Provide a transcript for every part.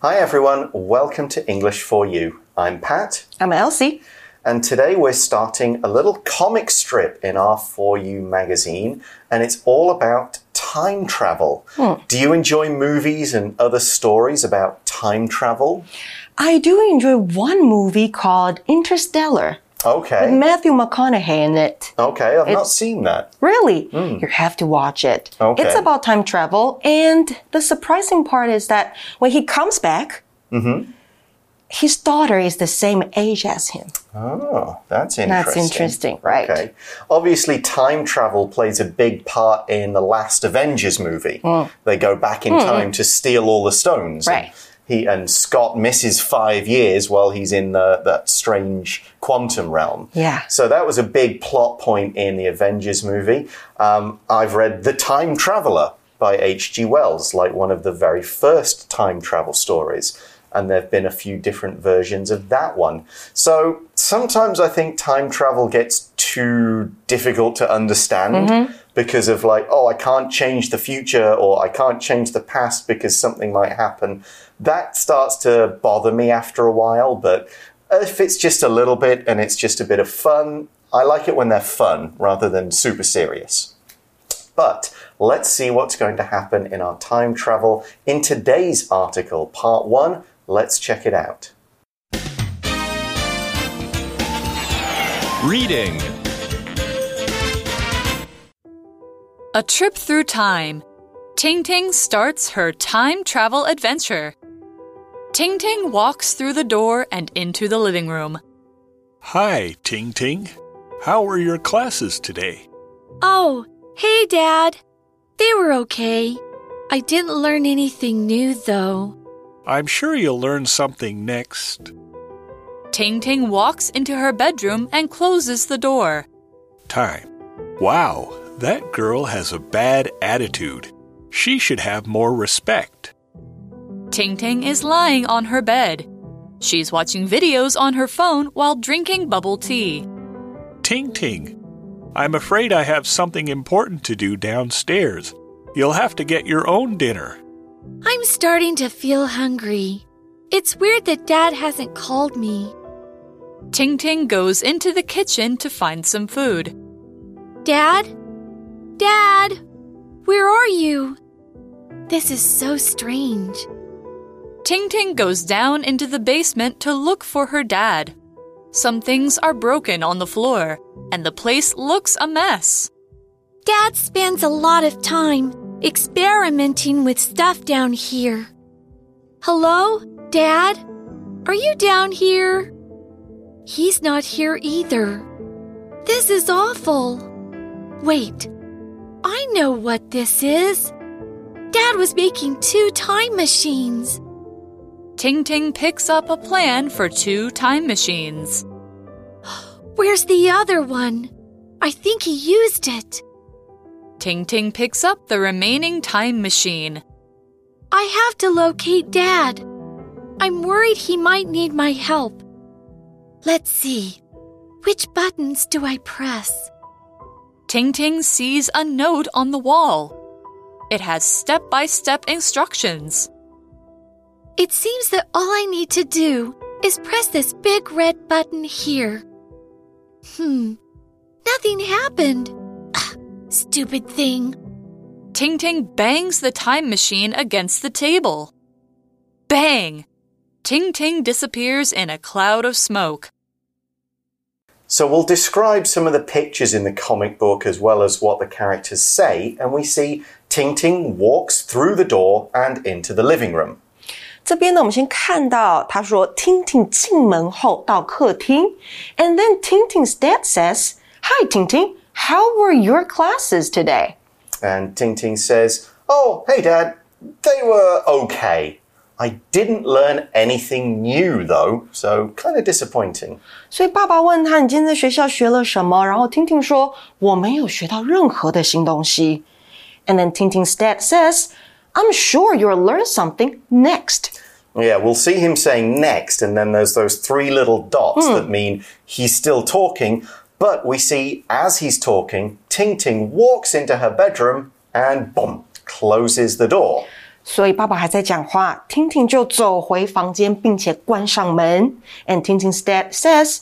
Hi everyone, welcome to English for You. I'm Pat, I'm Elsie. and today we're starting a little comic strip in our For You magazine, and it's all about time travel. Hmm. Do you enjoy movies and other stories about time travel? I do enjoy one movie called Interstellar with Okay. Matthew McConaughey in it. Okay, I've not seen that. Really? Hmm. You have to watch it. Okay. It's about time travel, and the surprising part is that when he comes back, mm-hmm. his daughter is the same age as him. Oh, that's interesting. That's interesting, right? Okay. Obviously, time travel plays a big part in the last Avengers movie. Hmm. They go back in hmm. time to steal all the stones. and Right. He and Scott misses five years while he's in the, that strange quantum realm. Yeah. So that was a big plot point in the Avengers movie. Um, I've read The Time Traveler by H.G. Wells, like one of the very first time travel stories. And there have been a few different versions of that one. So sometimes I think time travel gets too difficult to understand because of like, oh, I can't change the future or I can't change the past because something might happen. That starts to bother me after a while, but if it's just a little bit and it's just a bit of fun, I like it when they're fun rather than super serious. But let's see what's going to happen in our time travel in today's article, part one. Let's check it out. Reading A trip through time. Ting Ting starts her time travel adventure. Ting Ting walks through the door and into the living room. Hi, Ting Ting. How were your classes today? Oh, hey, Dad. They were okay. I didn't learn anything new, though. I'm sure you'll learn something next. Ting Ting walks into her bedroom and closes the door. Time. Wow, that girl has a bad attitude. She should have more respect. Ting Ting is lying on her bed. She's watching videos on her phone while drinking bubble tea. Ting Ting, I'm afraid I have something important to do downstairs. You'll have to get your own dinner. I'm starting to feel hungry. It's weird that Dad hasn't called me. Ting Ting goes into the kitchen to find some food. Dad? Dad? Where are you? This is so strange. Ting Ting goes down into the basement to look for her dad. Some things are broken on the floor, and the place looks a mess. Dad spends a lot of time experimenting with stuff down here. Hello, Dad? Are you down here? He's not here either. This is awful. Wait, I know what this is. Dad was making two time machines. Ting Ting picks up a plan for two time machines. Where's the other one? I think he used it. Ting Ting picks up the remaining time machine. I have to locate Dad. I'm worried he might need my help. Let's see. Which buttons do I press? Ting Ting sees a note on the wall. It has step by step instructions. It seems that all I need to do is press this big red button here. Hmm. Nothing happened. Ah, stupid thing. Ting Ting bangs the time machine against the table. Bang! Ting Ting disappears in a cloud of smoke. So we'll describe some of the pictures in the comic book as well as what the characters say, and we see Ting Ting walks through the door and into the living room. 这边呢，我们先看到他说，Ting Ting 进门后到客厅，and then Ting Ting's dad says, "Hi, Ting Ting, how were your classes today?" And Ting Ting says, Oh, hey dad, they were okay. I didn't learn anything new though, so kind of disappointing. 所以爸爸问他：“你今天在学校学了什么？”然后婷婷说：“我没有学到任何的新东西。” And then Ting Ting's dad says, "I'm sure you'll learn something next." Yeah, we'll see him saying next, and then there's those three little dots mm. that mean he's still talking. But we see as he's talking, Ting Ting walks into her bedroom and boom, closes the door. 所以爸爸还在讲话，婷婷就走回房间，并且关上门。And Ting Ting's dad says,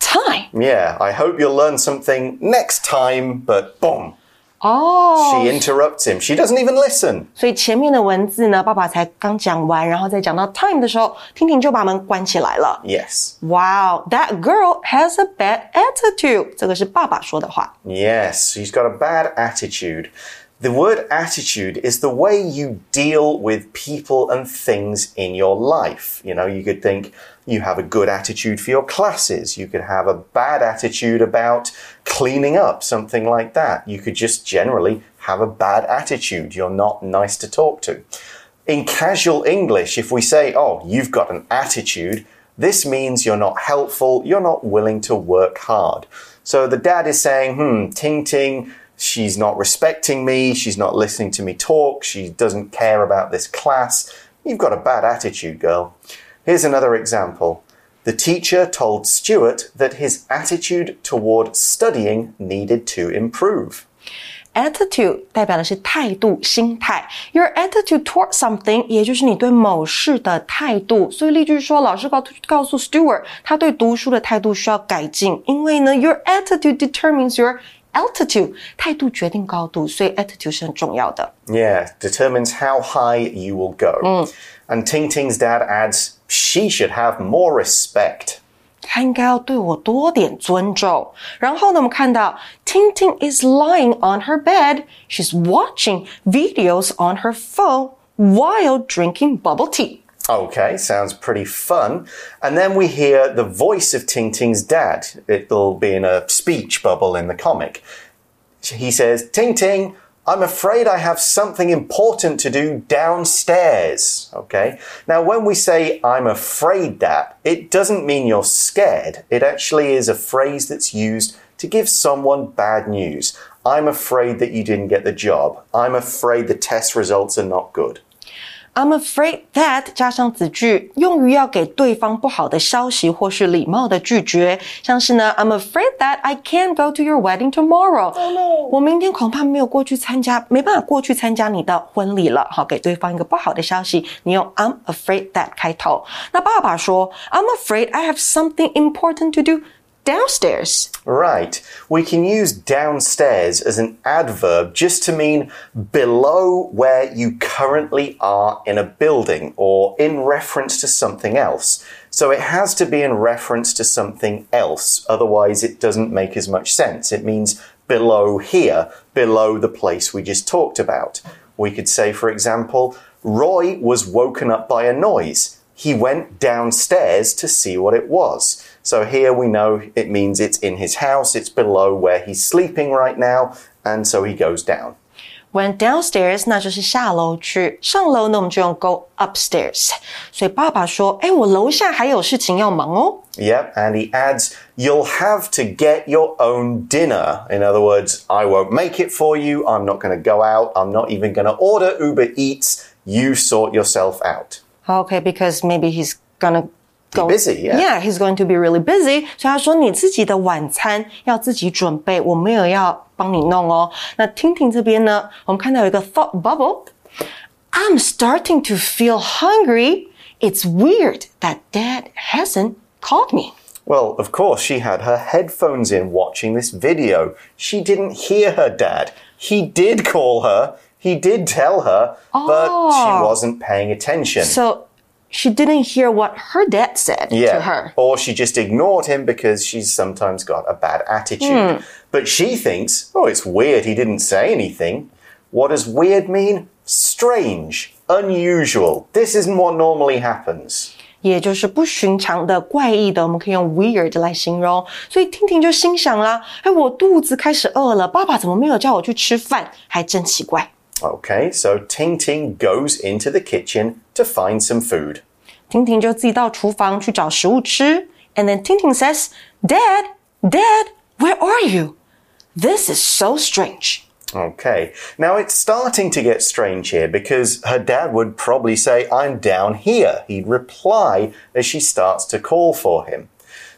"Time." Yeah, I hope you'll learn something next time. But boom. Oh, she interrupts him. She doesn't even listen. 所以前面的文字呢，爸爸才刚讲完，然后再讲到 time 的时候，婷婷就把门关起来了。Yes. Wow, that girl has a bad attitude. 这个是爸爸说的话。Yes, she's got a bad attitude. The word attitude is the way you deal with people and things in your life. You know, you could think you have a good attitude for your classes. You could have a bad attitude about cleaning up, something like that. You could just generally have a bad attitude. You're not nice to talk to. In casual English, if we say, oh, you've got an attitude, this means you're not helpful, you're not willing to work hard. So the dad is saying, hmm, Ting Ting, she's not respecting me, she's not listening to me talk, she doesn't care about this class. You've got a bad attitude, girl. Here's another example. The teacher told Stuart that his attitude toward studying needed to improve. Attitude 代表的是态度、心态。Your attitude toward something，也就是你对某事的态度。所以例句说，老师告告诉 Stewart，他对读书的态度需要改进，因为呢，your attitude determines your altitude，态度决定高度，所以 attitude 是很重要的。 Yeah, determines how high you will go. And Ting Ting's dad adds, she should have more respect. 他应该要对我多点尊重。然后呢，我们看到 Ting Ting is lying on her bed. She's watching videos on her phone while drinking bubble tea. Okay, sounds pretty fun. And then we hear the voice of Ting Ting's dad. It'll be in a speech bubble in the comic. He says, Ting Ting, I'm afraid I have something important to do downstairs. Okay. Now, when we say I'm afraid that, it doesn't mean you're scared. It actually is a phrase that's used to give someone bad news. I'm afraid that you didn't get the job. I'm afraid the test results are not good. I'm afraid that 加上子句，用于要给对方不好的消息或是礼貌的拒绝，像是呢，I'm afraid that I can't go to your wedding tomorrow。我明天恐怕没有过去参加，没办法过去参加你的婚礼了。好，给对方一个不好的消息，你用 I'm afraid that 开头。那爸爸说，I'm afraid I have something important to do downstairs。Right. We can use downstairs as an adverb just to mean below where you currently are in a building or in reference to something else. So it has to be in reference to something else. Otherwise, it doesn't make as much sense. It means below here, below the place we just talked about. We could say, for example, Roy was woken up by a noise He went downstairs to see what it was. So here we know it means it's in his house, it's below where he's sleeping right now, and so he goes down. Went downstairs，那就是下楼去。上楼呢，我们就用 go upstairs。所以爸爸说：“哎，我楼下还有事情要忙哦。 Yep, and he adds, You'll have to get your own dinner. In other words, I won't make it for you, I'm not going to go out, I'm not even going to order Uber Eats, you sort yourself out. Oh, okay, because maybe he's gonna go busy. Yeah. yeah, he's going to be really busy. So 所以他说你自己的晚餐要自己准备，我没有要帮你弄哦。那婷婷这边呢，我们看到有一个 thought bubble。I'm starting to feel hungry. It's weird that Dad hasn't called me. Well, of course, she had her headphones in watching this video. She didn't hear her dad. He did call her. he did tell her, but she Oh. wasn't paying attention. So she didn't hear what her dad said yeah. to her. Or she just ignored him because she's sometimes got a bad attitude. But she thinks, oh, it's weird he didn't say anything. What does weird mean? Strange, unusual. This isn't what normally happens. 也就是不寻常的、怪异的，我们可以用 weird 来形容。所以听听就心想啦：哎，我肚子开始饿了，爸爸怎么没有叫我去吃饭？还真奇怪。 Okay, so Ting Ting goes into the kitchen to find some food. 婷婷就自己到厨房去找食物吃。And then 婷婷 says, "Dad, Dad, where are you? This is so strange." Okay. Now it's starting to get strange here because her dad would probably say, I'm down here. He'd reply as she starts to call for him.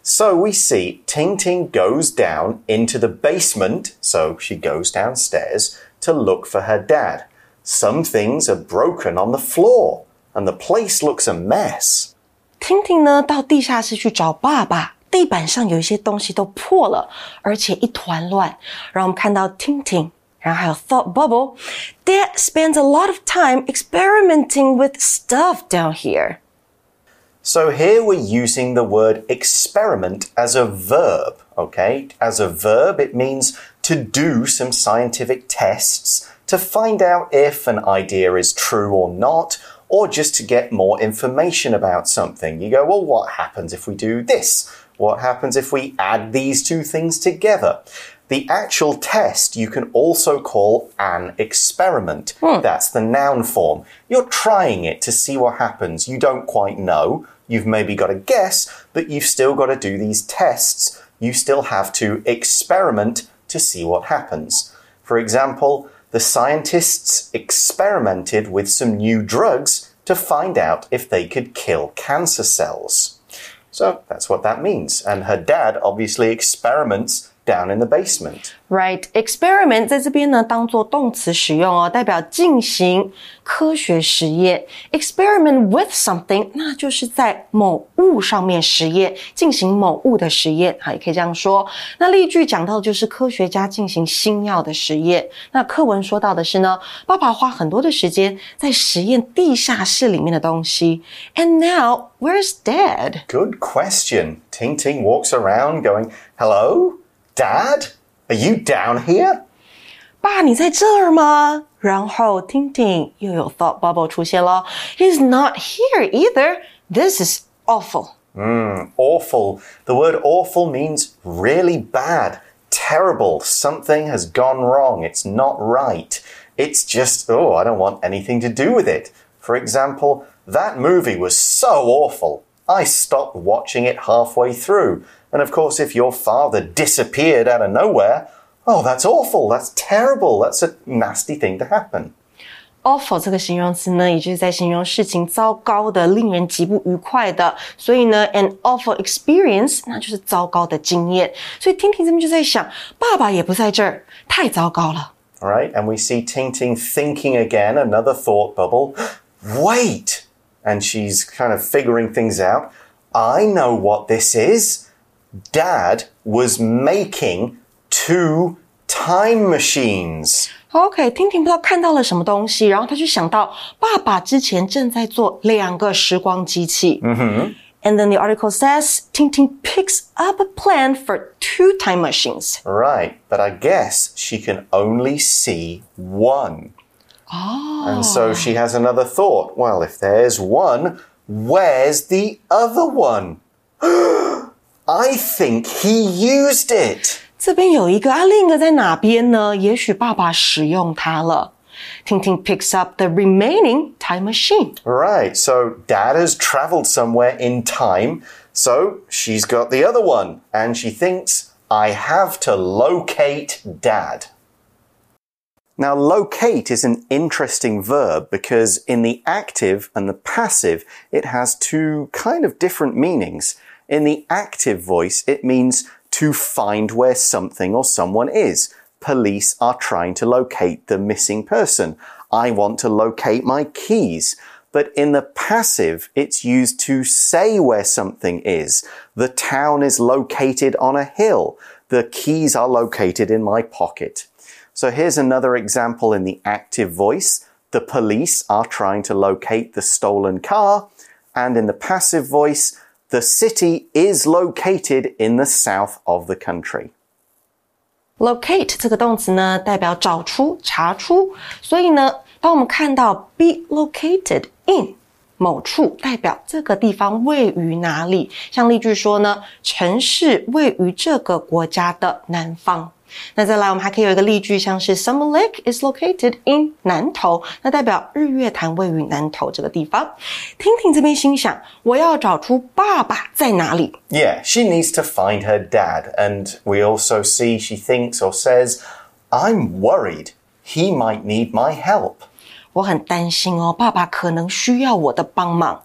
So we see Ting Ting goes down into the basement, so she goes downstairs to look for her dad. Some things are broken on the floor, and the place looks a mess. 婷婷呢，到地下室去找爸爸。地板上有一些东西都破了，而且一团乱。然后我们看到 Ting Ting，然后还有 Thought Bubble。Dad spends a lot of time experimenting with stuff down here. So here we're using the word experiment as a verb, okay? As a verb, it means to do some scientific tests to find out if an idea is true or not, or just to get more information about something. You go, well, what happens if we do this? What happens if we add these two things together? The actual test you can also call an experiment. Hmm. That's the noun form. You're trying it to see what happens. You don't quite know. You've maybe got a guess, but you've still got to do these tests. You still have to experiment to see what happens. For example, the scientists experimented with some new drugs to find out if they could kill cancer cells. So that's what that means. And her dad obviously experiments down in the basement. Right, experiment 在这边呢当做动词使用哦，代表进行科学实验。Experiment with something，那就是在某物上面实验，进行某物的实验，好，也可以这样说。那例句讲到的就是科学家进行新药的实验。那课文说到的是呢，爸爸花很多的时间在实验地下室里面的东西。And now, where's Dad? Good question. Ting Ting walks around going, Hello? Dad, are you down here? 爸，你在这儿吗？然后婷婷又有 thought bubble 出现了。He's not here either. This is awful. Hmm, awful. The word awful means really bad, terrible. Something has gone wrong. It's not right. It's just, oh, I don't want anything to do with it. For example, that movie was so awful. I stopped watching it halfway through. And of course, if your father disappeared out of nowhere, oh, that's awful, that's terrible, that's a nasty thing to happen. awful 这个形容词呢，也就是在形容事情糟糕的、令人极不愉快的。所以呢，an awful experience，那就是糟糕的经验。所以婷婷这边就在想，爸爸也不在这儿，太糟糕了。All right, and we see Ting Ting thinking again, another thought bubble. Wait! And she's kind of figuring things out. I know what this is Dad was making two time machines. OK，听听不知道看到了什么东西，然后他就想到爸爸之前正在做两个时光机器。嗯哼。And then the article says Ting Ting picks up a plan for two time machines. Right, but I guess she can only see one. And so she has another thought. Well, if there's one, where's the other one? I think he used it. 这边有一个啊，另一个在哪边呢？也许爸爸使用它了。Ting Ting picks up the remaining time machine. Right, so dad has traveled somewhere in time, so she's got the other one, and she thinks, I have to locate dad. Now, locate is an interesting verb because in the active and the passive, it has two kind of different meanings. In the active voice, it means to find where something or someone is. Police are trying to locate the missing person. I want to locate my keys. But in the passive, it's used to say where something is. The town is located on a hill. The keys are located in my pocket. So here's another example in the active voice. The police are trying to locate the stolen car. And in the passive voice, the city is located in the south of the country. Locate 这个动词呢，代表找出、查出。所以呢，当我们看到 be located in 某处，代表这个地方位于哪里。像例句说呢，城市位于这个国家的南方。 那再来，我们还可以有一个例句，像是 Sun Moon Lake is located in 南投，那代表日月潭位于南投这个地方。婷婷这边心想，我要找出爸爸在哪里。Yeah, she needs to find her dad, and we also see she thinks or says, "I'm worried he might need my help." 我很担心哦，爸爸可能需要我的帮忙。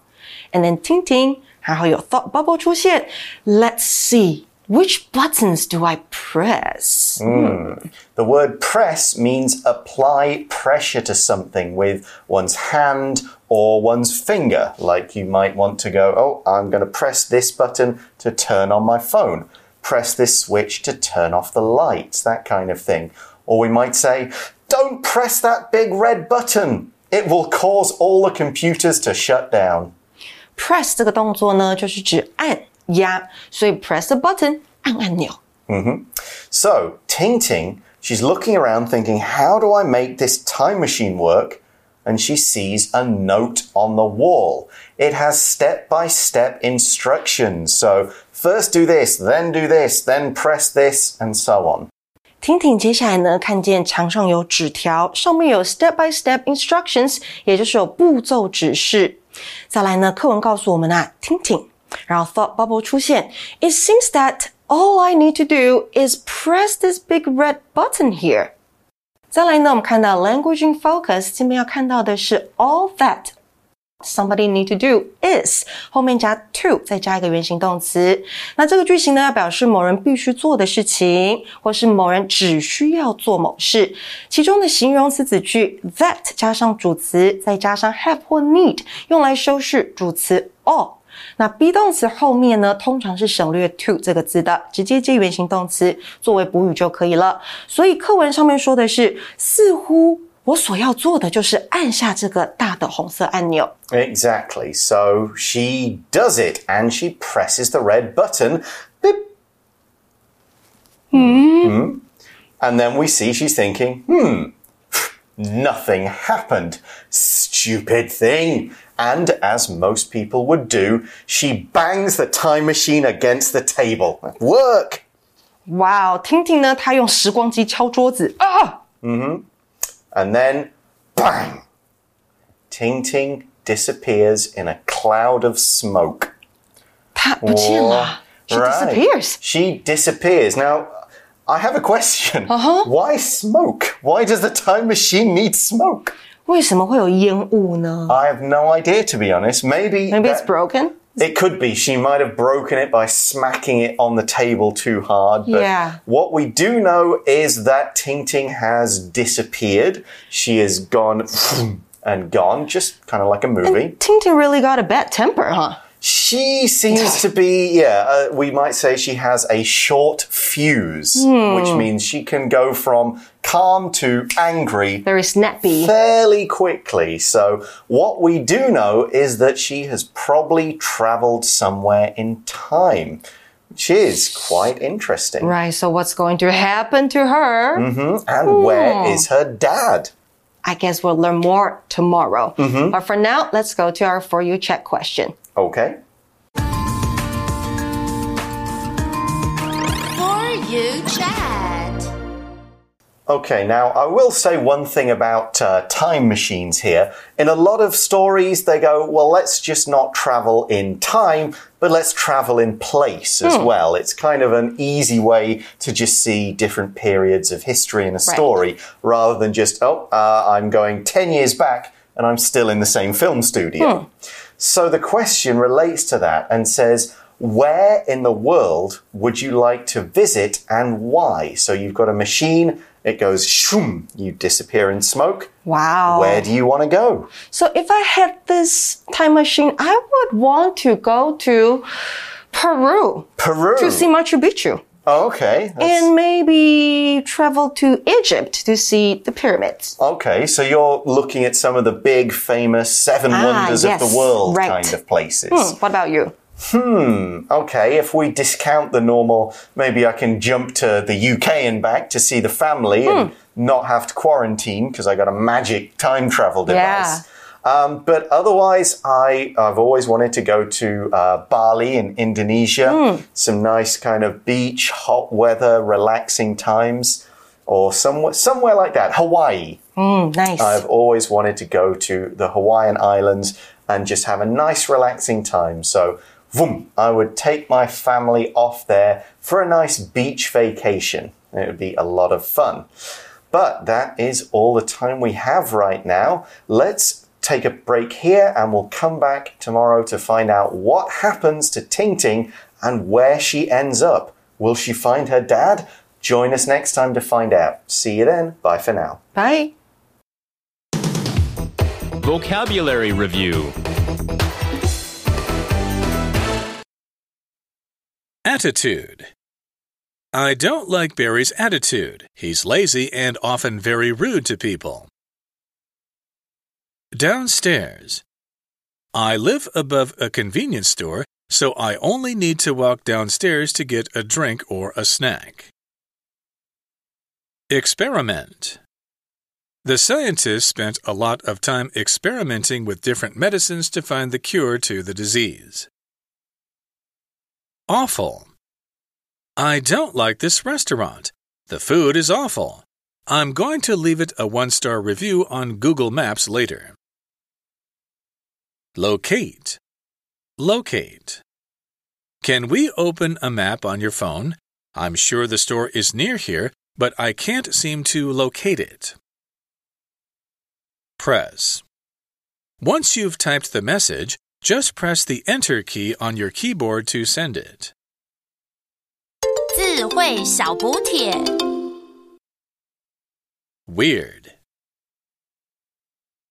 And then Ting Ting，然后有 thought bubble 出现，Let's see。Which buttons do I press? The word press means apply pressure to something with one's hand or one's finger. Like you might want to go, oh, I'm going to press this button to turn on my phone, press this switch to turn off the lights, that kind of thing. Or we might say, don't press that big red button. It will cause all the computers to shut down. Press 这个动作呢，就是指按 压，所以 press the button 按按钮。 So, Ting Ting, she's looking around thinking, how do I make this time machine work? And she sees a note on the wall. It has step by step instructions. So, first do this, then do this, then press this, and so on. 婷婷接下来呢，看见墙上有纸条，上面有 step by step instructions，也就是有步骤指示。再来呢，课文告诉我们啊，婷婷， 然后 thought bubble 出现，It seems that all I need to do is press this big red button here。再来呢，我们看到 language in focus，这边要看到的是 all that。Somebody need to do is 后面加 to，再加一个原形动词。那这个句型呢，要表示某人必须做的事情，或是某人只需要做某事。其中的形容词子句 that 加上主词，再加上 have 或 need，用来修饰主词 all。 那 be 动词后面呢，通常是省略 to 这个字的，直接接原形动词作为补语就可以了。所以课文上面说的是，似乎我所要做的就是按下这个大的红色按钮。Exactly. So, she does it and she presses the red button. Beep. Hmm. And then we see she's thinking, hmm, nothing happened. Stupid thing. And as most people would do, she bangs the time machine against the table. Work! 哇哦，听听呢，他用时光机敲桌子啊！ And then, bang! Ting Ting disappears in a cloud of smoke. 他不见了 She Right. disappears. She disappears. Now, I have a question. Uh-huh. Why smoke? Why does the time machine need smoke? 为什么会有烟雾呢 I have no idea, to be honest. Maybe, Maybe it's that- broken. It could be. She might have broken it by smacking it on the table too hard. But Yeah. what we do know is that Ting Ting has disappeared. She is gone and gone, just kind of like a movie. Tintin really got a bad temper, huh? She seems to be, yeah, uh, we might say she has a short fuse, which hmm. means she can go from calm to angry Very snappy. fairly quickly. So, what we do know is that she has probably traveled somewhere in time, which is quite interesting. Right, so what's going to happen to her? Mm-hmm, and where hmm. is her dad? I guess we'll learn more tomorrow. Mm-hmm. But for now, let's go to our For You Check question. Okay. You chat. Okay, now I will say one thing about uh, time machines here. In a lot of stories, they go, well, let's just not travel in time, but let's travel in place as well. It's kind of an easy way to just see different periods of history in a story rather than just, oh, uh, I'm going 10 years back and I'm still in the same film studio. So the question relates to that and says, where in the world would you like to visit and why? So you've got a machine, it goes shoom, you disappear in smoke. Wow. Where do you want to go? So if I had this time machine, I would want to go to Peru Peru. to see Machu Picchu. Oh, okay. that's- And maybe travel to Egypt to see the pyramids. Okay, so you're looking at some of the big, famous seven Ah, wonders of the world right. kind of places. Hmm, what about you? Okay, if we discount the normal, maybe I can jump to the UK and back to see the family and Hmm. not have to quarantine because I got a magic time travel device. Yeah. Um, but otherwise, I, I've always wanted to go to uh, Bali in Indonesia. Hmm. Some nice kind of beach, hot weather, relaxing times. Or somewhere, somewhere like that. Hawaii. Mm, nice. I've always wanted to go to the Hawaiian Islands and just have a nice, relaxing time. So, vroom, I would take my family off there for a nice beach vacation. It would be a lot of fun. But that is all the time we have right now. Let's take a break here and we'll come back tomorrow to find out what happens to Ting Ting and where she ends up Will she find her dad? Join us next time to find out. See you then. Bye for now. Bye. Vocabulary Review Attitude. I don't like Barry's attitude. He's lazy and often very rude to people. Downstairs. I live above a convenience store, so I only need to walk downstairs to get a drink or a snack. Experiment. The scientists spent a lot of time experimenting with different medicines to find the cure to the disease. Awful. I don't like this restaurant. The food is awful. I'm going to leave it a one star review on Google Maps later. Locate. Locate. Can we open a map on your phone? I'm sure the store is near here, but I can't seem to locate it. Press. Once you've typed the message, just press the Enter key on your keyboard to send it. 智慧小补帖。 Weird.